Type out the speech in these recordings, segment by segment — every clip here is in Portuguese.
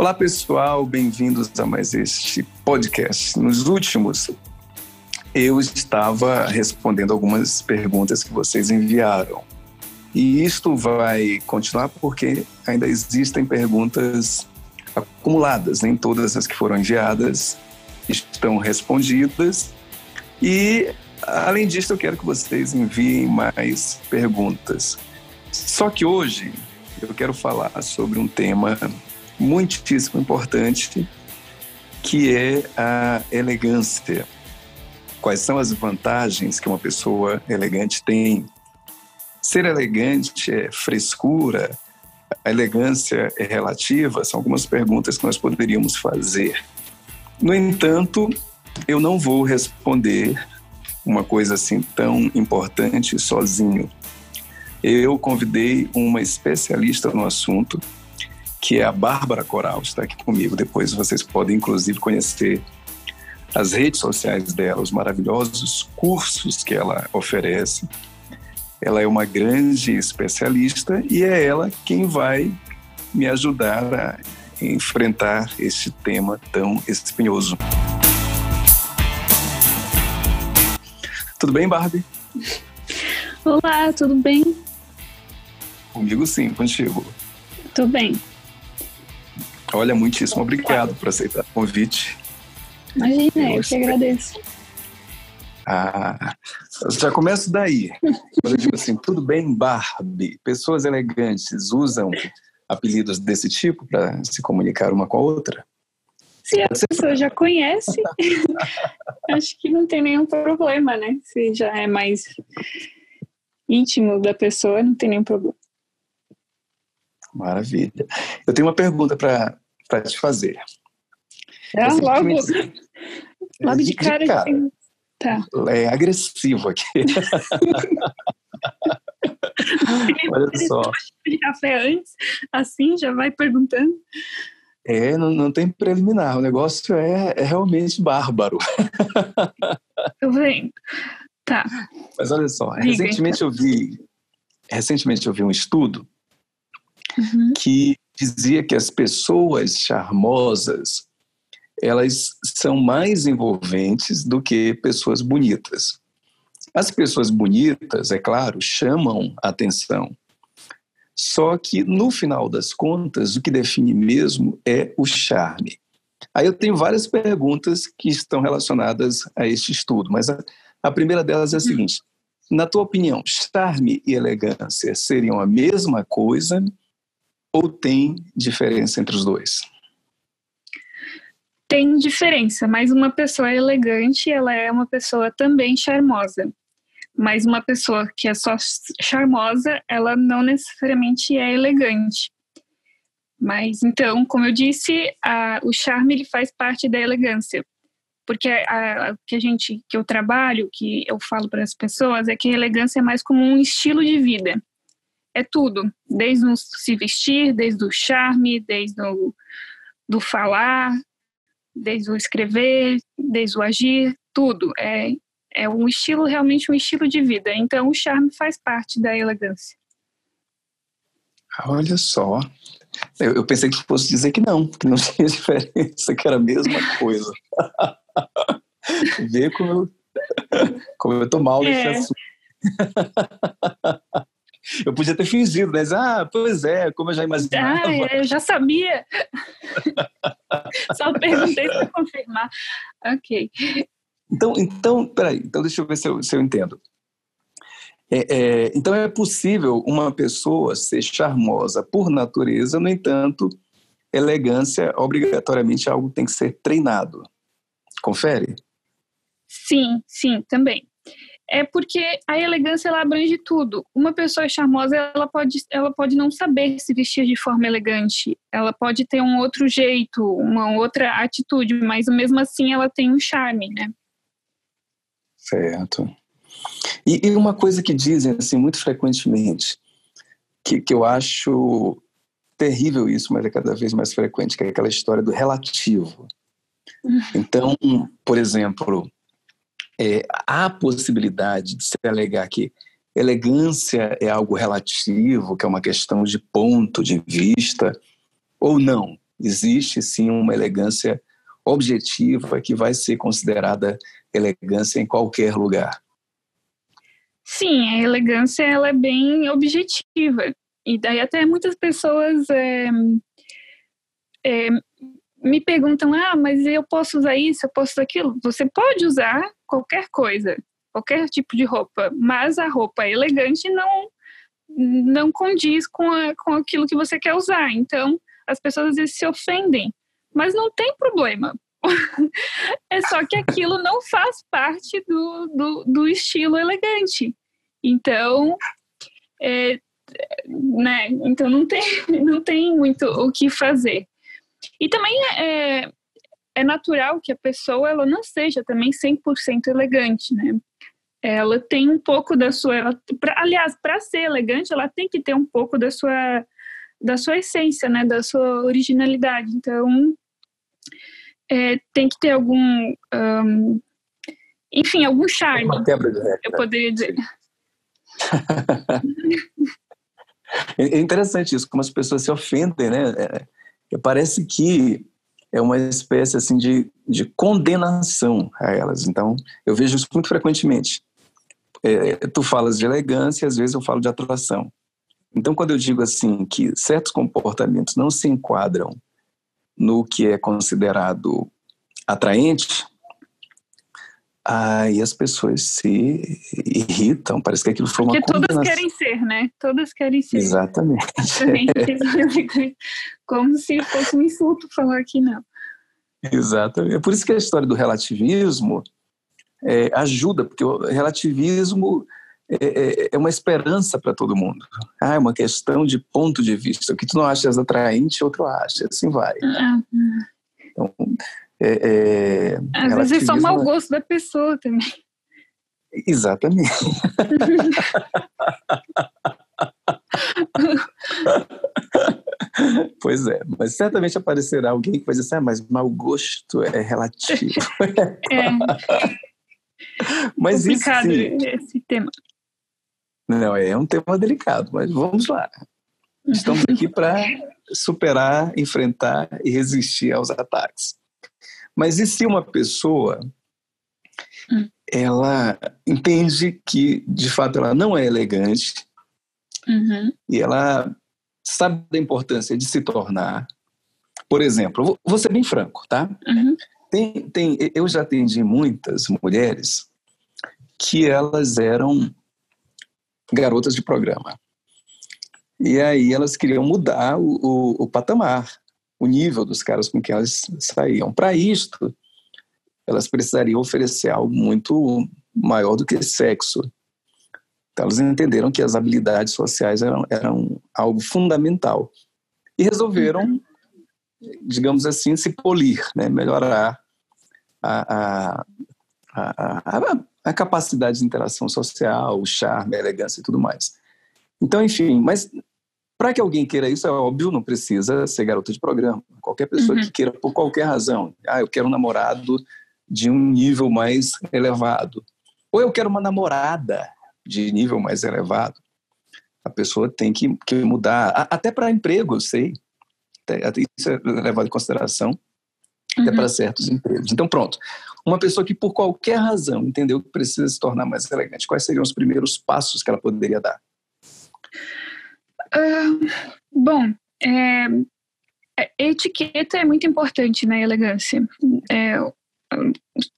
Olá, pessoal, bem-vindos a mais este podcast. Nos últimos, eu estava respondendo algumas perguntas que vocês enviaram. E isto vai continuar porque ainda existem perguntas acumuladas, nem todas as que foram enviadas estão respondidas. E, além disso, eu quero que vocês enviem mais perguntas. Só que hoje eu quero falar sobre um tema muitíssimo importante, que é a elegância. Quais são as vantagens que uma pessoa elegante tem? Ser elegante é frescura, a elegância é relativa? São algumas perguntas que nós poderíamos fazer. No entanto, eu não vou responder uma coisa assim tão importante sozinho. Eu convidei uma especialista no assunto, que é a Bárbara Coral, está aqui comigo. Depois vocês podem, inclusive, conhecer as redes sociais dela, os maravilhosos cursos que ela oferece. Ela é uma grande especialista e é ela quem vai me ajudar a enfrentar este tema tão espinhoso. Tudo bem, Barbie? Olá, tudo bem? Comigo sim, contigo. Tudo bem. Olha, muitíssimo obrigado por aceitar o convite. Imagina, eu, eu que agradeço. Ah, já começo daí. Quando eu digo assim, tudo bem, Barbie? Pessoas elegantes usam apelidos desse tipo para se comunicar uma com a outra? Se a pessoa já conhece, acho que não tem nenhum problema, né? Se já é mais íntimo da pessoa, não tem nenhum problema. Maravilha. Eu tenho uma pergunta para te fazer. Ah, logo, logo de, de cara. De cara. Assim. Tá. É agressivo aqui. Olha só. De café antes, assim, já vai perguntando. É, não, não tem preliminar. O negócio é, é realmente bárbaro. Tô vendo. Tá. Mas olha só, Diga, recentemente então. eu vi, recentemente eu vi um estudo uhum. que dizia que as pessoas charmosas elas são mais envolventes do que pessoas bonitas. As pessoas bonitas, é claro, chamam atenção. Só que, no final das contas, o que define mesmo é o charme. Aí eu tenho várias perguntas que estão relacionadas a este estudo, mas a, a primeira delas é a uhum. seguinte: na tua opinião, charme e elegância seriam a mesma coisa ou tem diferença entre os dois? Tem diferença, mas uma pessoa elegante, ela é uma pessoa também charmosa. Mas uma pessoa que é só charmosa, ela não necessariamente é elegante. Mas então, como eu disse, a, o charme ele faz parte da elegância, porque a, que a gente, que eu trabalho, que eu falo para as pessoas é que a elegância é mais como um estilo de vida é tudo, desde o se vestir, desde o charme, desde o do falar, desde o escrever, desde o agir, tudo. É, é um estilo, realmente um estilo de vida. Então, o charme faz parte da elegância. Olha só. Eu, eu pensei que fosse dizer que não, que não tinha diferença, que era a mesma coisa. Vê como eu, como eu tô mal nesse é. assunto. Eu podia ter fingido, né? Ah, pois é, como eu já imaginava. Ah, eu já sabia. Só perguntei para confirmar. Ok. Então, então, peraí, então deixa eu ver se eu, se eu entendo. É, é, então é possível uma pessoa ser charmosa por natureza, no entanto, elegância obrigatoriamente é algo que tem que ser treinado. Confere? Sim, sim, também é porque a elegância ela abrange tudo. Uma pessoa charmosa, ela pode, ela pode não saber se vestir de forma elegante, ela pode ter um outro jeito, uma outra atitude, mas mesmo assim ela tem um charme, né? Certo. E, e uma coisa que dizem assim muito frequentemente, que, que eu acho terrível isso, mas é cada vez mais frequente, que é aquela história do relativo. Uhum. Então, por exemplo, é, há possibilidade de se alegar que elegância é algo relativo, que é uma questão de ponto de vista, ou não? Existe sim uma elegância objetiva que vai ser considerada elegância em qualquer lugar. Sim, a elegância ela é bem objetiva. E daí até muitas pessoas é, é, me perguntam, ah, mas eu posso usar isso, eu posso usar aquilo? Você pode usar qualquer coisa, qualquer tipo de roupa, mas a roupa elegante não não condiz com, a, com aquilo que você quer usar. Então, as pessoas às vezes se ofendem, mas não tem problema. é só que aquilo não faz parte do, do, do estilo elegante. Então, é, né? Então não tem, não tem muito o que fazer. E também é, é natural que a pessoa ela não seja também 100% elegante, né? Ela tem um pouco da sua, ela, pra, aliás, para ser elegante, ela tem que ter um pouco da sua da sua essência, né, da sua originalidade. Então, é, tem que ter algum, um, enfim, algum charme. Uma quebra de regra. Eu poderia dizer. É interessante isso, como as pessoas se ofendem, né? É, parece que é uma espécie assim de, de condenação a elas. Então, eu vejo isso muito frequentemente. É, tu falas de elegância, às vezes eu falo de atração. Então, quando eu digo assim que certos comportamentos não se enquadram no que é considerado atraente, Aí as pessoas se irritam, parece que aquilo foi uma Porque todas querem ser, né? Todas querem ser. Exatamente. Como se fosse um insulto falar que não. Exatamente. É por isso que a história do relativismo é, ajuda, porque o relativismo é, é, é uma esperança para todo mundo. Ah, é uma questão de ponto de vista. O que tu não achas atraente, outro acha. Assim vai. Uhum. Então, é, é, Às vezes é só mau gosto da pessoa também. Exatamente. pois é, mas certamente aparecerá alguém que vai dizer assim, ah, mas mau gosto é relativo. é. mas Complicado isso, esse tema. Não, é um tema delicado, mas vamos lá. Estamos aqui para superar, enfrentar e resistir aos ataques. Mas e se uma pessoa hum. ela entende que de fato ela não é elegante uhum. e ela sabe da importância de se tornar, por exemplo, vou ser bem franco, tá? Uhum. Tem, tem, eu já atendi muitas mulheres que elas eram garotas de programa. E aí elas queriam mudar o, o, o patamar o nível dos caras com quem elas saíam. Para isto, elas precisariam oferecer algo muito maior do que sexo. Então, elas entenderam que as habilidades sociais eram, eram algo fundamental e resolveram, digamos assim, se polir, né? melhorar a, a, a, a, capacidade de interação social, o charme, a elegância e tudo mais. Então, enfim, mas para que alguém queira isso, é óbvio, não precisa ser garota de programa. Qualquer pessoa uhum. que queira, por qualquer razão, ah, eu quero um namorado de um nível mais elevado, ou eu quero uma namorada de nível mais elevado, a pessoa tem que, que mudar. Até para emprego, eu sei. Isso é levado em consideração, uhum. até para certos empregos. Então, pronto. Uma pessoa que, por qualquer razão, entendeu que precisa se tornar mais elegante, quais seriam os primeiros passos que ela poderia dar? Bom, é, é, etiqueta é muito importante na elegância. É,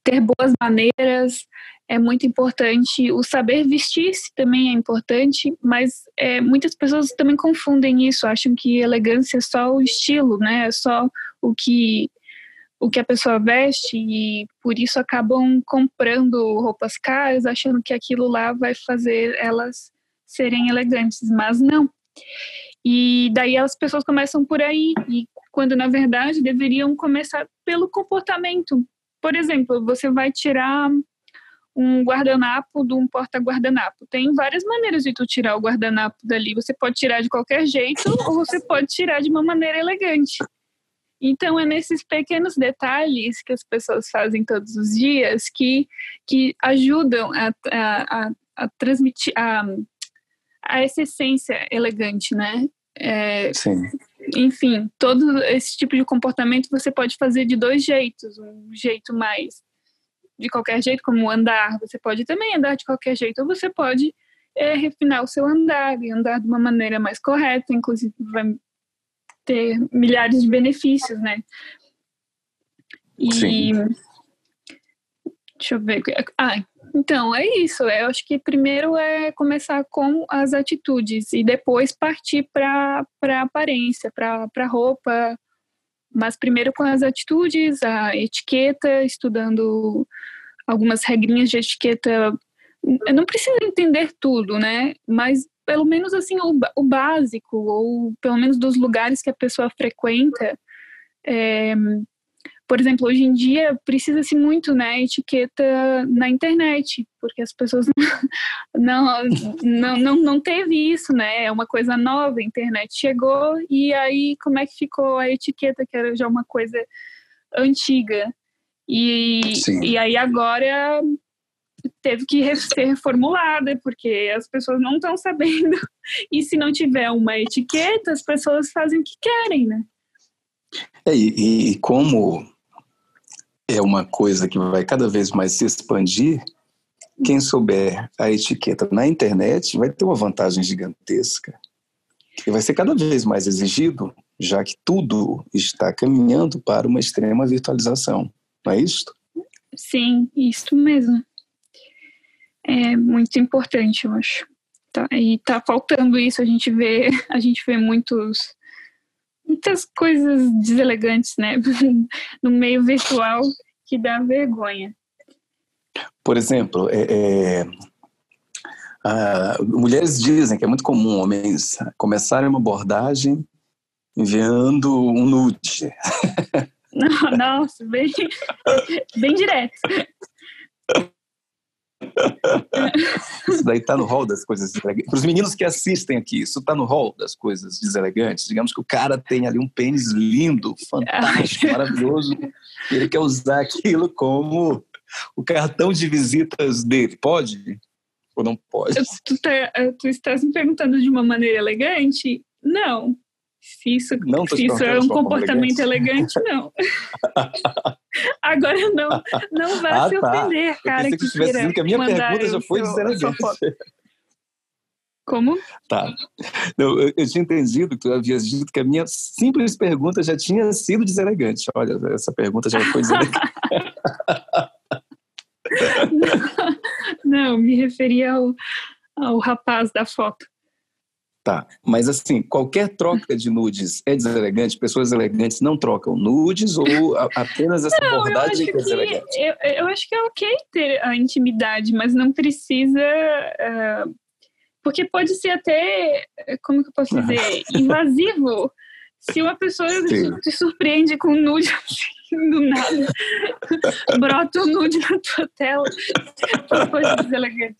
ter boas maneiras é muito importante. O saber vestir-se também é importante, mas é, muitas pessoas também confundem isso, acham que elegância é só o estilo, né? É só o que o que a pessoa veste e por isso acabam comprando roupas caras, achando que aquilo lá vai fazer elas serem elegantes, mas não. E daí as pessoas começam por aí, e quando na verdade deveriam começar pelo comportamento. Por exemplo, você vai tirar um guardanapo de um porta-guardanapo. Tem várias maneiras de tu tirar o guardanapo dali. Você pode tirar de qualquer jeito ou você pode tirar de uma maneira elegante. Então é nesses pequenos detalhes que as pessoas fazem todos os dias que, que ajudam a, a, a, a transmitir, a a essa essência elegante, né? É, Sim. enfim, todo esse tipo de comportamento você pode fazer de dois jeitos. Um jeito mais de qualquer jeito, como andar, você pode também andar de qualquer jeito, ou você pode é, refinar o seu andar e andar de uma maneira mais correta, inclusive vai ter milhares de benefícios, né? E Sim. deixa eu ver. Ah, então é isso. Eu acho que primeiro é começar com as atitudes e depois partir para a aparência, para a roupa, mas primeiro com as atitudes, a etiqueta, estudando algumas regrinhas de etiqueta. Não precisa entender tudo, né? Mas pelo menos assim o, o básico ou pelo menos dos lugares que a pessoa frequenta. É, por exemplo, hoje em dia precisa-se muito, né, etiqueta na internet, porque as pessoas não, não, não, não teve isso, né, é uma coisa nova, a internet chegou e aí como é que ficou a etiqueta, que era já uma coisa antiga. E, e aí agora teve que ser reformulada, porque as pessoas não estão sabendo. E se não tiver uma etiqueta, as pessoas fazem o que querem, né? É, e, e como é uma coisa que vai cada vez mais se expandir, quem souber a etiqueta na internet vai ter uma vantagem gigantesca, que vai ser cada vez mais exigido, já que tudo está caminhando para uma extrema virtualização. Não é isso? Sim, isso mesmo. É muito importante, eu acho. Tá, e tá faltando isso, a gente vê, a gente vê muitos muitas coisas deselegantes, né, no meio virtual que dá vergonha. Por exemplo, é, é, a, mulheres dizem que é muito comum homens começarem uma abordagem enviando um nude. Nossa, bem, bem direto. Isso daí está no rol das coisas deselegantes. Para os meninos que assistem aqui, isso está no rol das coisas deselegantes. Digamos que o cara tem ali um pênis lindo, fantástico, maravilhoso, e ele quer usar aquilo como o cartão de visitas dele. Pode? Ou não pode? Tu, tá, tu estás me perguntando de uma maneira elegante? Não. Se isso, não se isso é um comportamento elegante, não. Agora não, não vai ah, se tá. ofender, tá. cara. Eu que, que dizendo que a minha pergunta já foi deselegante. Como? Tá. Eu, eu, eu, tinha entendido que tu havias dito que a minha simples pergunta já tinha sido deselegante. Olha, essa pergunta já foi deselegante. não, não, me referia ao, ao rapaz da foto. Tá, mas assim, qualquer troca de nudes é deselegante? Pessoas elegantes não trocam nudes ou apenas essa não, abordagem que é deselegante? Eu, eu, acho que é ok ter a intimidade, mas não precisa. Uh, porque pode ser até, como que eu posso dizer, invasivo. Se uma pessoa Sim. te surpreende com um nude assim, do nada, brota um nude na tua tela, é coisa deselegante.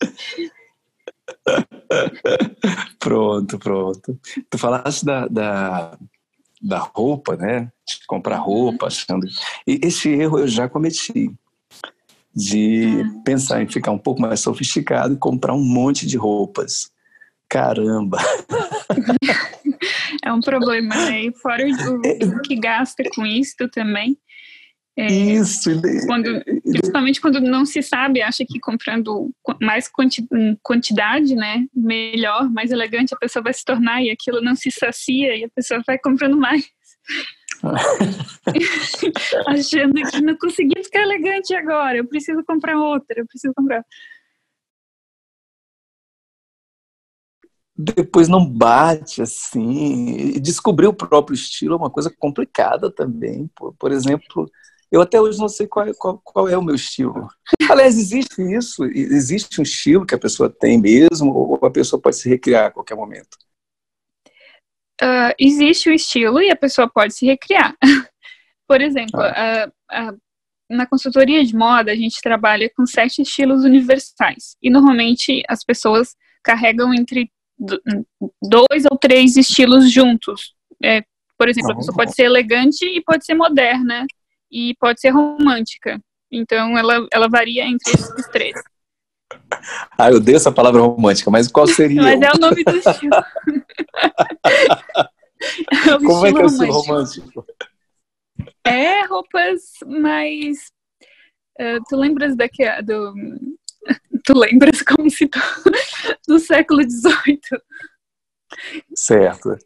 Pronto, pronto. Tu falaste da, da, da roupa, né? De comprar uhum. roupa, achando. E esse erro eu já cometi. De ah. pensar em ficar um pouco mais sofisticado e comprar um monte de roupas. Caramba! É um problema, né? E fora o, é. o que gasta com isso também. É, Isso. Quando, principalmente quando não se sabe, acha que comprando mais quanti, quantidade, né, melhor, mais elegante a pessoa vai se tornar e aquilo não se sacia e a pessoa vai comprando mais. Achando que não consegui ficar elegante agora, eu preciso comprar outra, eu preciso comprar. Depois não bate assim. Descobrir o próprio estilo é uma coisa complicada também. Por, por exemplo, eu até hoje não sei qual, qual, qual, é o meu estilo. Aliás, existe isso? Existe um estilo que a pessoa tem mesmo, ou a pessoa pode se recriar a qualquer momento? Uh, existe o estilo e a pessoa pode se recriar. Por exemplo, ah. uh, uh, na consultoria de moda, a gente trabalha com sete estilos universais. E normalmente as pessoas carregam entre dois ou três estilos juntos. É, por exemplo, a pessoa pode ser elegante e pode ser moderna e pode ser romântica. Então ela, ela varia entre esses três. Ah, eu dei essa palavra romântica, mas qual seria? mas é o nome do estilo. É Como é que é o estilo romântico? É roupas mais. Uh, tu lembras daquela. Do, tu lembras como se tu, do século XVIII? Certo.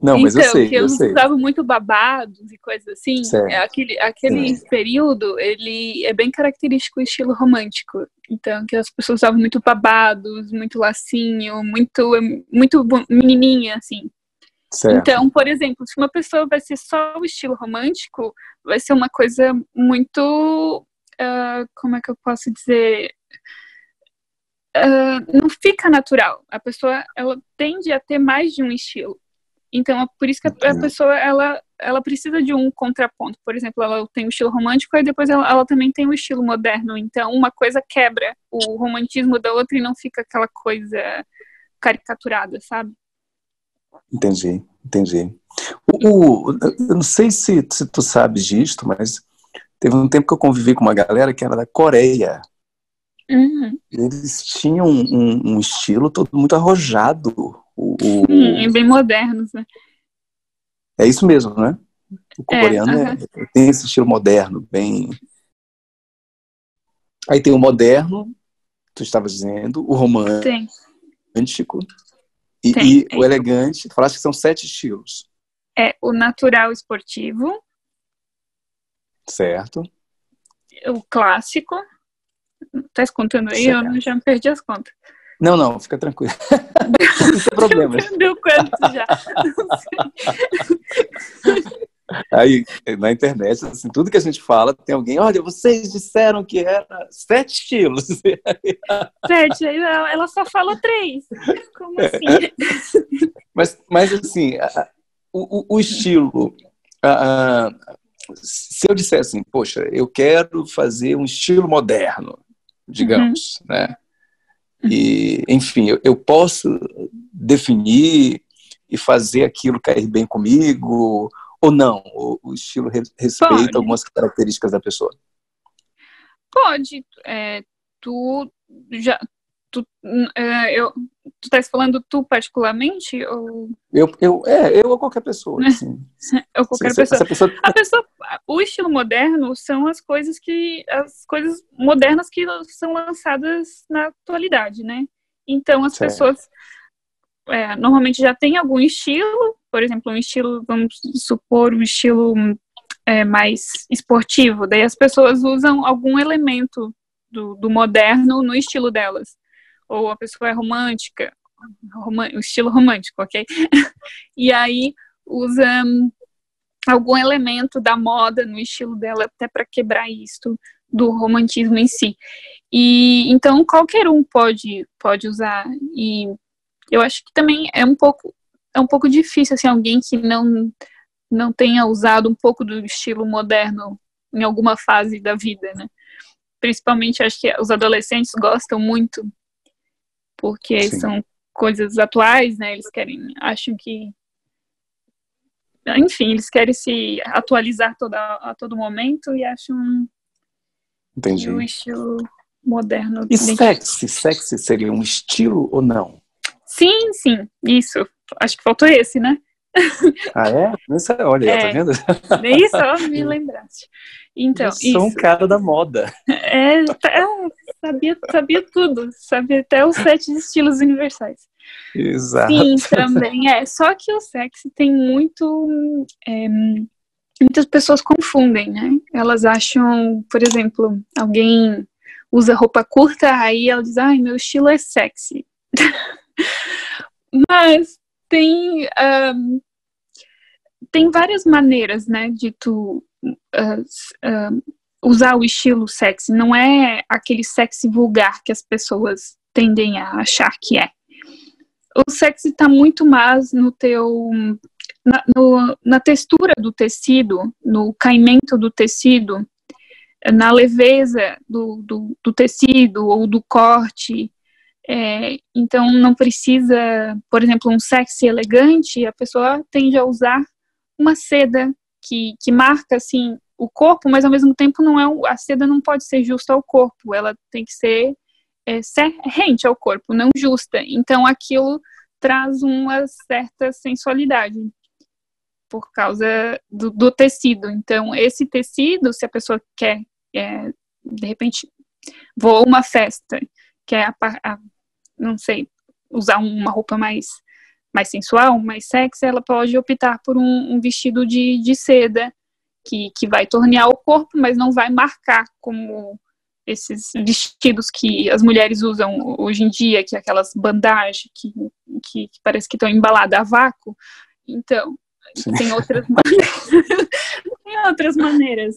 Não, mas então, eu sei, que eu eles sei. usavam muito babados e coisas assim. Certo. É, aquele aquele Sim. período, ele é bem característico o estilo romântico. Então, que as pessoas usavam muito babados, muito lacinho, muito muito menininha, assim. Certo. Então, por exemplo, se uma pessoa vai ser só o estilo romântico, vai ser uma coisa muito. ah, como é que eu posso dizer? Ah, não fica natural. A pessoa ela tende a ter mais de um estilo. Então, é por isso que a, a pessoa ela, ela precisa de um contraponto. Por exemplo, ela tem o estilo romântico e depois ela, ela também tem o estilo moderno. Então, uma coisa quebra o romantismo da outra e não fica aquela coisa caricaturada, sabe? Entendi, entendi. O, o- eu não sei se, se tu sabes disto, mas teve um tempo que eu convivi com uma galera que era da Coreia. Uhum. Eles tinham um, um estilo todo muito arrojado. O, o- E bem modernos, né? é isso mesmo, né? O É, coreano é- aham. tem esse estilo moderno, bem. Aí tem o moderno, tu estava dizendo, o romântico e, e o elegante. Tu falaste que são sete estilos, É o natural esportivo, certo? o clássico. Tá contando aí? Eu Certo. já me perdi as contas. Não, não, fica tranquilo. não tem problema. Deu quanto já? Aí, na internet, assim, tudo que a gente fala, tem alguém, olha, vocês disseram que era sete estilos. Sete, ela só falou três. Como assim? Mas, mas assim, o, o- estilo. a- a- se eu disser assim, poxa, eu quero fazer um estilo moderno, digamos, né? E, enfim, eu, eu posso definir e fazer aquilo cair bem comigo ou não? O, o estilo re- respeita Pode. algumas características da pessoa. Pode. é, tu já. Tu, é, eu, tu tá falando tu particularmente ou, Eu, eu, é, eu ou qualquer pessoa. Assim. qualquer pessoa? pessoa A pessoa, o estilo moderno são as coisas que as coisas modernas que são lançadas na atualidade, né? Então as Certo. pessoas é, normalmente já têm algum estilo, por exemplo, um estilo, vamos supor, um estilo é, mais esportivo. Daí as pessoas usam algum elemento do, do moderno no estilo delas. Ou a pessoa é romântica, român- o estilo romântico, ok? e aí usa hum, algum elemento da moda no estilo dela até para quebrar isto do romantismo em si. E então qualquer um pode pode usar e eu acho que também é um pouco é um pouco difícil assim alguém que não não tenha usado um pouco do estilo moderno em alguma fase da vida, né? Principalmente acho que os adolescentes gostam muito porque Sim. são coisas atuais, né? Eles querem, acham que enfim, eles querem se atualizar toda, a todo momento e acham Entendi. o estilo moderno. E sexy? Sexy seria um estilo ou não? Sim, sim, isso. Acho que faltou esse, né? Ah, é? Isso, olha, É. tá vendo? Isso, ó, me lembraste. Então, eu sou um isso. cara da moda. É, tá- é, sabia, sabia tudo. Sabia até os sete estilos universais. Exato. Sim, também é. Só que o sexy tem muito. é, muitas pessoas confundem, né? Elas acham, por exemplo, alguém usa roupa curta, aí ela diz, ai, meu estilo é sexy. Mas tem. ahm, tem várias maneiras, né, de tu s- ah, usar o estilo sexy. Não é aquele sexy vulgar que as pessoas tendem a achar que é o sexy está muito mais no teu na, no- na textura do tecido, no caimento do tecido, na leveza do, do, do tecido ou do corte. É, então não precisa, por exemplo, um sexy elegante, a pessoa tende a usar uma seda que, que marca assim o corpo, mas ao mesmo tempo não é a seda não pode ser justa ao corpo, ela tem que ser é, rente ao corpo, não justa. Então aquilo traz uma certa sensualidade. por causa do, do tecido. Então, esse tecido, se a pessoa quer, é, de repente, vou a uma festa, quer, a, a, não sei, usar uma roupa mais, mais sensual, mais sexy, ela pode optar por um, um vestido de, de seda, que, que vai tornear o corpo, mas não vai marcar como esses vestidos que as mulheres usam hoje em dia, que é aquelas bandagens que, que, que parece que estão embaladas a vácuo. Então, Sim. tem outras maneiras. tem outras maneiras.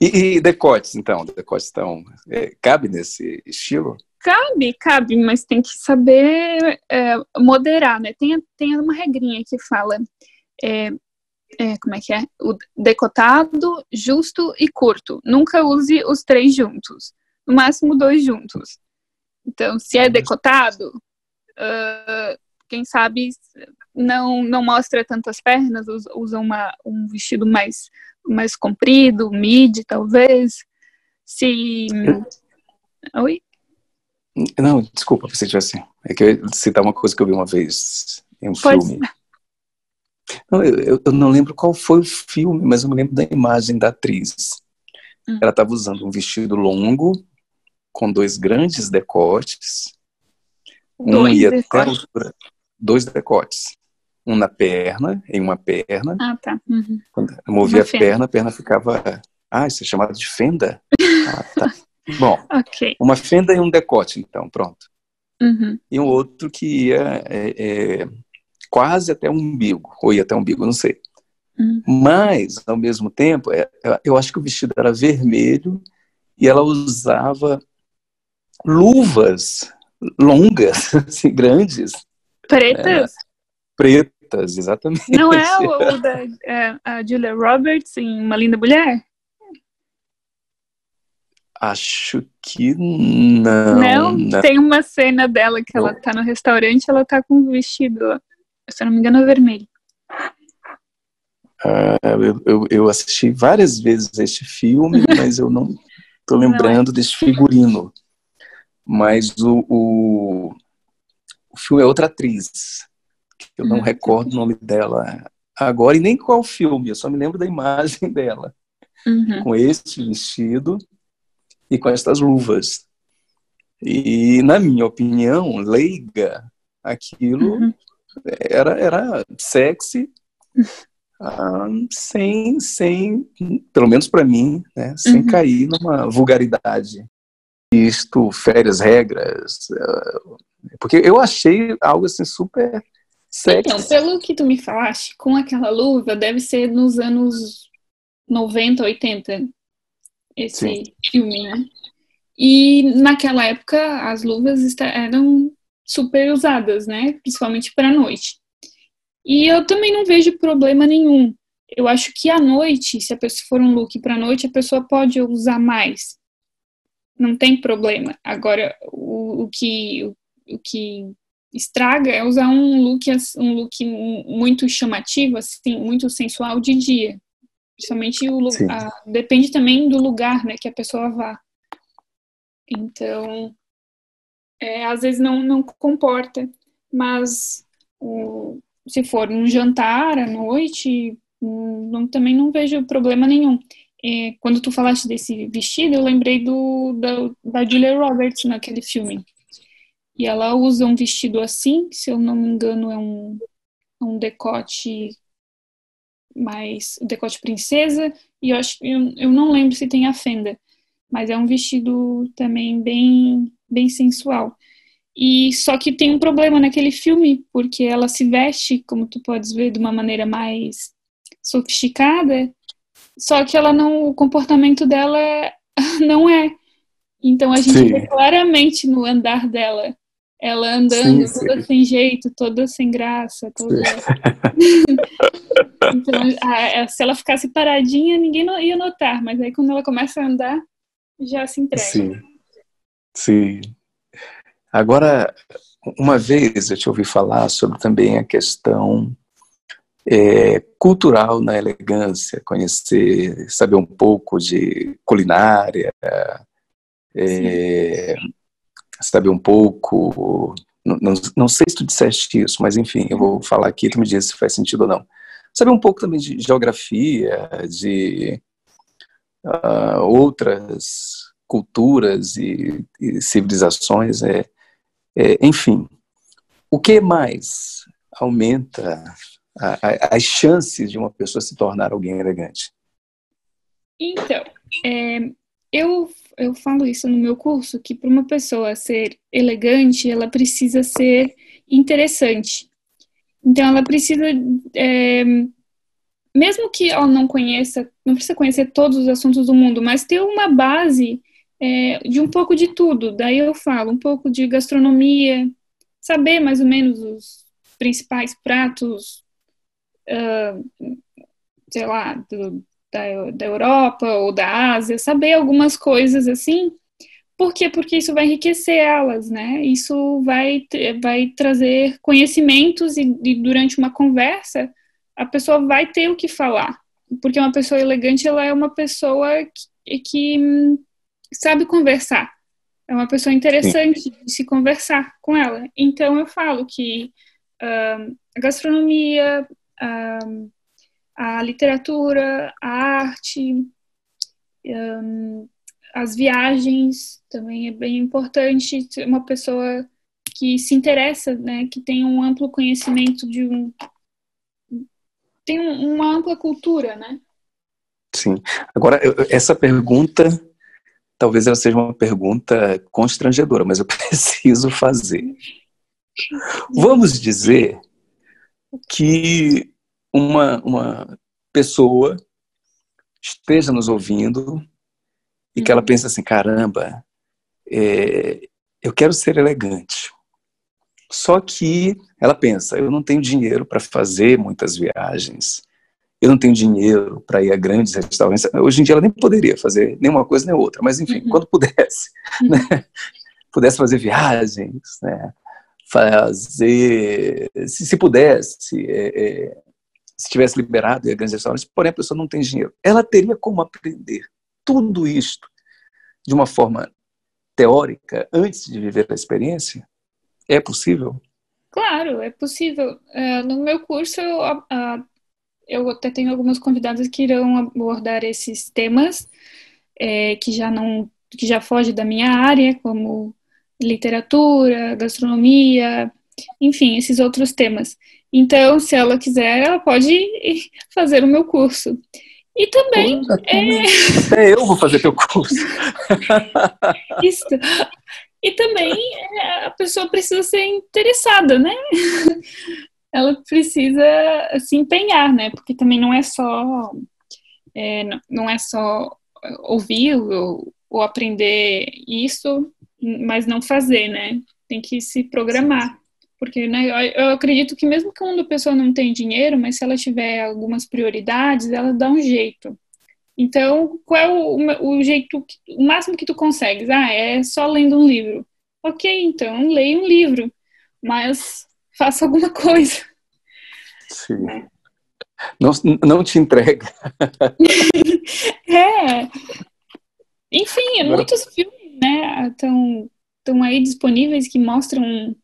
E, e, decotes, então? Decotes estão. É, cabe nesse estilo? Cabe, cabe, mas tem que saber é, moderar, né? Tem, tem uma regrinha que fala. É, é, como é que é? O decotado, justo e curto. Nunca use os três juntos. No máximo dois juntos. Então, se é decotado, uh, quem sabe não não mostra tantas pernas, usa uma, um vestido mais, mais comprido, midi, talvez. Se. Oi? Não, desculpa se tivesse. É que eu ia citar uma coisa que eu vi uma vez em um Pode filme. Não, eu, eu, não lembro qual foi o filme, mas eu me lembro da imagem da atriz. Hum. Ela estava usando um vestido longo, com dois grandes decotes. Um dois ia decotes. até dois decotes. Um na perna, em uma perna. Ah, tá. Uhum. Quando eu movia a perna, a perna ficava. Ah, isso é chamado de fenda? ah, tá. Bom, okay. uma fenda e um decote, então, pronto. Uhum. E um outro que ia é, é, quase até o umbigo, ou ia até o umbigo, não sei. Uhum. Mas, ao mesmo tempo, é, eu acho que o vestido era vermelho e ela usava luvas longas, assim, grandes. Pretas? Né? Pretas, exatamente. Não é o, o da é, a Julia Roberts em Uma Linda Mulher? Acho que não, não. Não, tem uma cena dela que ela tá no restaurante, ela tá com um vestido se eu não me engano, é vermelho. Uh, eu, eu, eu, assisti várias vezes este filme, mas eu não estou lembrando não é. desse figurino. Mas o, o, o, filme é outra atriz, que eu não uhum. recordo o nome dela agora, e nem qual filme, eu só me lembro da imagem dela. Uhum. Com este vestido e com estas luvas. E, na minha opinião, leiga, aquilo uhum era, era sexy, um, sem, sem, pelo menos para mim, né, sem uhum. cair numa vulgaridade. Isto, férias, regras, uh, porque eu achei algo assim super sexy. Então, pelo que tu me falaste, com aquela luva, deve ser nos anos 90, 80, esse Sim. filme, né? E naquela época as luvas eram super usadas, né? Principalmente para a noite. E eu também não vejo problema nenhum. Eu acho que à noite, se a pessoa for um look para a noite, a pessoa pode usar mais. Não tem problema. Agora, o, o que o, o, que estraga é usar um look um look muito chamativo, assim, muito sensual de dia. Principalmente o a, depende também do lugar, né, que a pessoa vá. Então, é, às vezes não, não comporta, mas o, se for um jantar à noite, não, também não vejo problema nenhum. É, quando tu falaste desse vestido, eu lembrei do, da, da Julia Roberts naquele filme. E ela usa um vestido assim, se eu não me engano, é um, um decote mais decote princesa, e eu acho eu, eu não lembro se tem a fenda, mas é um vestido também bem bem sensual. E só que tem um problema naquele filme, porque ela se veste, como tu podes ver, de uma maneira mais sofisticada, só que ela não, o comportamento dela não é. Então a gente sim. vê claramente no andar dela, ela andando sim, toda sim. sem jeito, toda sem graça, toda. então, a, se ela ficasse paradinha, ninguém ia notar, mas aí quando ela começa a andar, já se entrega. Sim. Sim. Agora, uma vez eu te ouvi falar sobre também a questão é, cultural na elegância, conhecer, saber um pouco de culinária, é, saber um pouco. Não, não, não, sei se tu disseste isso, mas enfim, eu vou falar aqui, tu me diz se faz sentido ou não. saber um pouco também de geografia, de uh, outras culturas e, e civilizações, é, é, enfim. O que mais aumenta a, a, as chances de uma pessoa se tornar alguém elegante? Então, é, eu, eu falo isso no meu curso, que para uma pessoa ser elegante, ela precisa ser interessante. Então, ela precisa, é, mesmo que ela não conheça, não precisa conhecer todos os assuntos do mundo, mas ter uma base é, de um pouco de tudo. Daí eu falo um pouco de gastronomia, saber mais ou menos os principais pratos, uh, sei lá, do, da, da Europa ou da Ásia, saber algumas coisas assim. Por quê? Porque isso vai enriquecer elas, né? Isso vai, vai trazer conhecimentos e, e durante uma conversa a pessoa vai ter o que falar. Porque uma pessoa elegante, ela é uma pessoa que, que hum, sabe conversar. É uma pessoa interessante Sim. de se conversar com ela. Então eu falo que uh, a gastronomia, uh, a literatura, a arte, um, as viagens também é bem importante. Uma pessoa que se interessa, né, que tem um amplo conhecimento de um tem uma ampla cultura, né? Sim. Agora essa pergunta talvez ela seja uma pergunta constrangedora, mas eu preciso fazer. Vamos dizer que uma, uma pessoa esteja nos ouvindo e que ela uhum. pense assim: caramba, é, eu quero ser elegante. Só que ela pensa: eu não tenho dinheiro para fazer muitas viagens, eu não tenho dinheiro para ir a grandes restaurantes. Hoje em dia ela nem poderia fazer nenhuma coisa nem outra, mas enfim, uhum. quando pudesse, uhum. né, pudesse fazer viagens, né, fazer, se, se pudesse, é, é, se tivesse liberado e a grandes restaurantes, porém a pessoa não tem dinheiro. Ela teria como aprender tudo isto de uma forma teórica antes de viver a experiência? É possível? Claro, é possível. Uh, no meu curso, eu, uh, eu até tenho algumas convidadas que irão abordar esses temas é, que já não que já foge da minha área, como literatura, gastronomia, enfim, esses outros temas. Então, se ela quiser, ela pode fazer o meu curso. E também. é... é... eu vou fazer teu curso. Isso. E também é, a pessoa precisa ser interessada, né? Ela precisa se empenhar, né? Porque também não é só. É, não é só ouvir ou, ou aprender isso, mas não fazer, né? Tem que se programar. Porque né, eu acredito que mesmo quando a pessoa não tem dinheiro, mas se ela tiver algumas prioridades, ela dá um jeito. Então, qual é o, o jeito, o máximo que tu consegues? Ah, é só lendo um livro. Ok, então leia um livro, mas faça alguma coisa. Sim. É. Não, não te entrega. é. Enfim, Agora... muitos filmes, né, estão aí disponíveis que mostram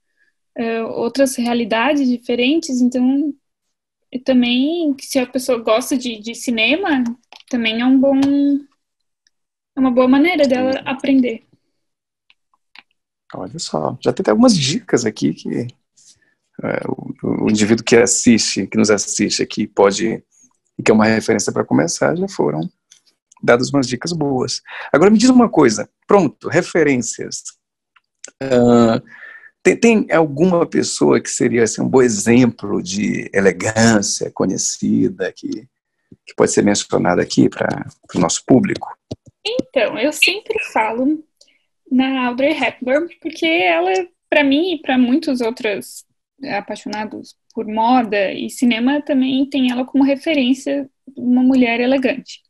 uh, outras realidades diferentes, então também se a pessoa gosta de, de cinema, também é um bom é uma boa maneira dela aprender. Olha só, já tem algumas dicas aqui que é, o, o, indivíduo que assiste, que nos assiste aqui pode, e que é uma referência para começar, já foram dadas umas dicas boas. Agora me diz uma coisa, pronto, referências. Uh, tem, tem, alguma pessoa que seria assim, um bom exemplo de elegância conhecida que, que pode ser mencionada aqui para o nosso público? Então, eu sempre falo na Audrey Hepburn, porque ela, para mim e para muitos outros apaixonados por moda e cinema, também tem ela como referência uma mulher elegante.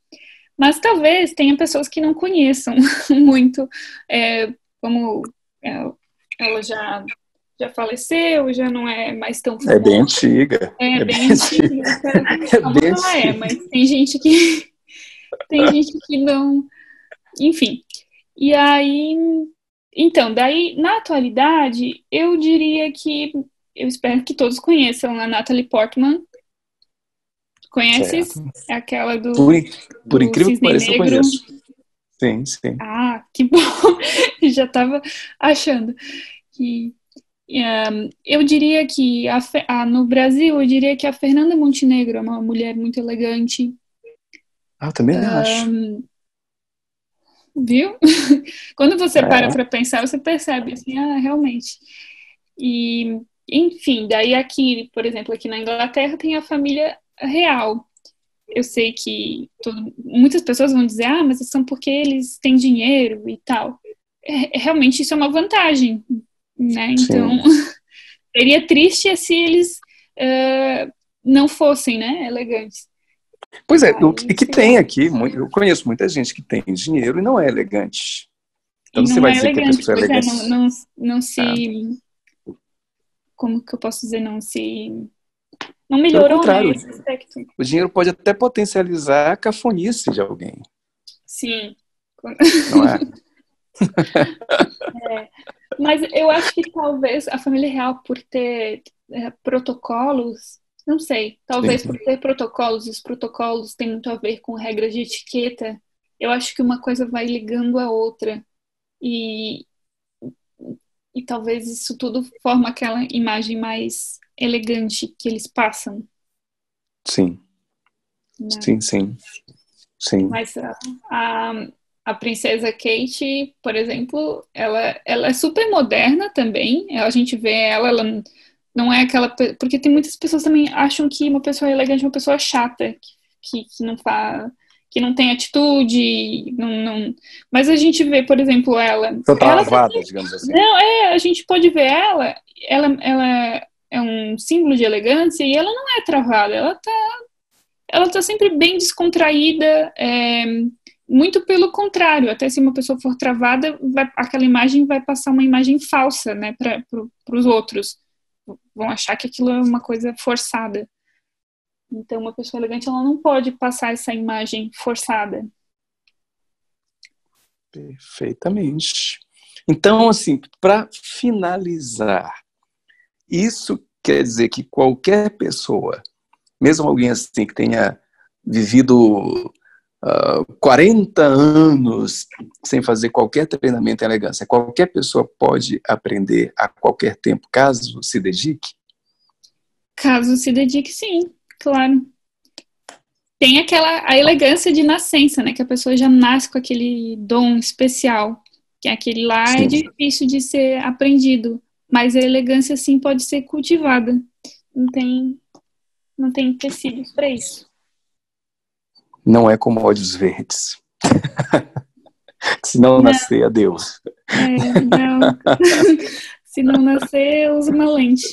Mas talvez tenha pessoas que não conheçam muito, é, como ela já já faleceu, já não é mais tão famosa. É bem antiga. É, é bem, bem, antiga. É bem ela é, mas tem gente que tem gente que não, enfim. E aí, então, daí na atualidade, eu diria que eu espero que todos conheçam a Natalie Portman. Conheces? É aquela do. Por, por do incrível que pareça, eu conheço. Sim, sim. Ah, que bom! Já estava achando que. Eu diria que a ah, no Brasil, eu diria que a Fernanda Montenegro é uma mulher muito elegante. Ah, também acho. Ahn, viu? Quando você É. para para pensar, você percebe assim, ah, realmente. E, enfim, daí aqui, por exemplo, aqui na Inglaterra tem a família real. Eu sei que todo- muitas pessoas vão dizer, ah, mas são porque eles têm dinheiro e tal. É, realmente isso é uma vantagem, né? Sim. Então, seria triste se eles eh, não fossem, né, elegantes. Pois é, Aí, o que, que tem aqui, eu conheço muita gente que tem dinheiro e não é elegante. Então E você não vai é dizer que a elegante, pessoa é é, elegante. não, não, não se. Como que eu posso dizer? Não se. Não melhorou, contrário. né, esse aspecto. O dinheiro pode até potencializar a cafonice de alguém, Sim. não é? Mas eu acho que talvez a família real, por ter é, protocolos, não sei, talvez Sim. por ter protocolos, os protocolos têm muito a ver com regras de etiqueta, eu acho que uma coisa vai ligando a outra. E, e talvez isso tudo forma aquela imagem mais elegante que eles passam. Sim, né? sim, sim. Sim. Mas a, a, a princesa Kate, por exemplo, ela, ela é super moderna também. A gente vê ela, ela não é aquela. Porque tem muitas pessoas também acham que uma pessoa elegante é uma pessoa chata, que, que não faz. Que não tem atitude, não, não... mas a gente vê, por exemplo, ela. Tô ela travada, digamos assim. não, é, a gente pode ver ela, ela, ela é um símbolo de elegância e ela não é travada, ela tá, ela tá sempre bem descontraída, é, muito pelo contrário, até se uma pessoa for travada, vai- aquela imagem vai passar uma imagem falsa, né, para os outros, vão achar que aquilo é uma coisa forçada. Então, uma pessoa elegante, ela não pode passar essa imagem forçada. Perfeitamente. Então, assim, para finalizar, isso quer dizer que qualquer pessoa, mesmo alguém assim que tenha vivido ah, 40 anos sem fazer qualquer treinamento em elegância, qualquer pessoa pode aprender a qualquer tempo, caso se dedique? Caso se dedique, sim, claro. Tem aquela a elegância de nascença, né? Que a pessoa já nasce com aquele dom especial. Que aquele lá é Sim. difícil de ser aprendido. Mas a elegância, sim, pode ser cultivada. Não tem, não tem empecilhos para isso. Não é como olhos verdes. Se não nascer, adeus. É, não. se não nascer, usa uma lente.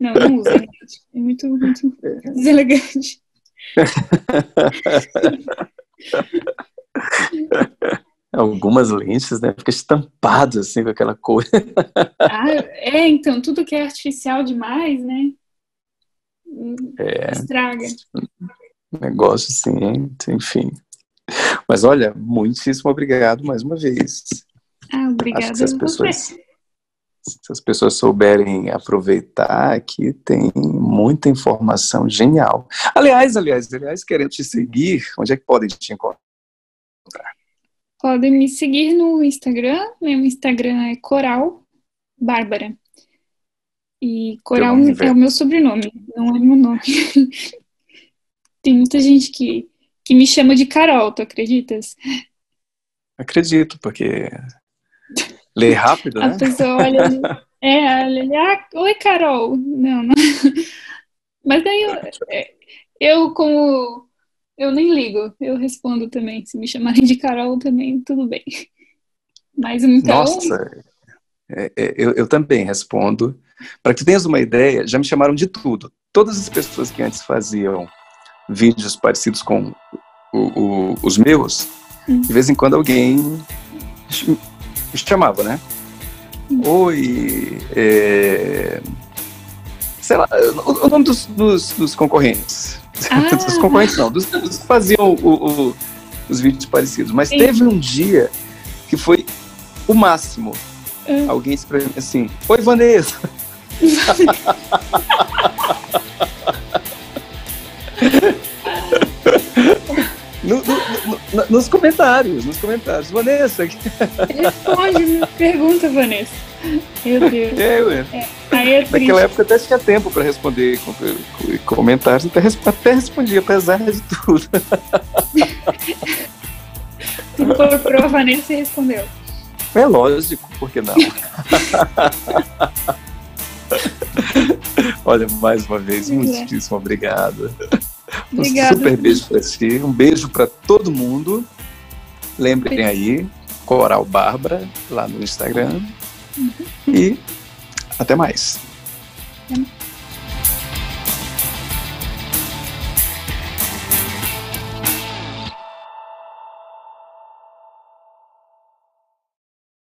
Não, não usa lente. É muito, muito deselegante. Algumas lentes, né? Fica estampado assim com aquela cor. Ah, é, então, tudo que é artificial demais, né? É. Estraga. Negócio assim, enfim. Mas olha, muitíssimo obrigado mais uma vez. Ah, obrigada se as pessoas, você. se as pessoas souberem aproveitar, aqui tem muita informação genial. Aliás, aliás, aliás, querendo te seguir, onde é que podem te encontrar? Podem me seguir no Instagram. Meu Instagram é Coral Bárbara. E Coral é o meu sobrenome, não é meu nome. Tem muita gente que, que me chama de Carol, tu acreditas? Acredito, porque lê rápido, A né? pessoa olha, é, olha, ali, ah, oi Carol. Não, não. Mas daí eu, é, eu como eu nem ligo, eu respondo também. Se me chamarem de Carol também, tudo bem. Mas então, Nossa, é, é, eu, eu também respondo. Para que tu tenhas uma ideia, já me chamaram de tudo. Todas as pessoas que antes faziam vídeos parecidos com o- o- os meus, Hum. de vez em quando alguém me chamava, né? Oi, é, sei lá, o, o nome dos, dos- dos concorrentes. Ah. dos concorrentes não, dos, dos que faziam o- os vídeos parecidos. Mas Sim. teve um dia que foi o máximo. Ah. Alguém escreveu assim: Oi, Vanessa. No, no, no, nos comentários, nos comentários. Vanessa. Responde, me pergunta, Vanessa. Meu Deus. É. É. Aí é Naquela época até tinha tempo para responder comentários, até, até respondia, apesar de tudo. tu procurou a Vanessa e respondeu. É lógico, por que não? Olha, mais uma vez, muitíssimo obrigado. Obrigada. Um super beijo para ti, um beijo para todo mundo. Lembrem aí, Coral Bárbara, lá no Instagram. Uhum. E. Até mais.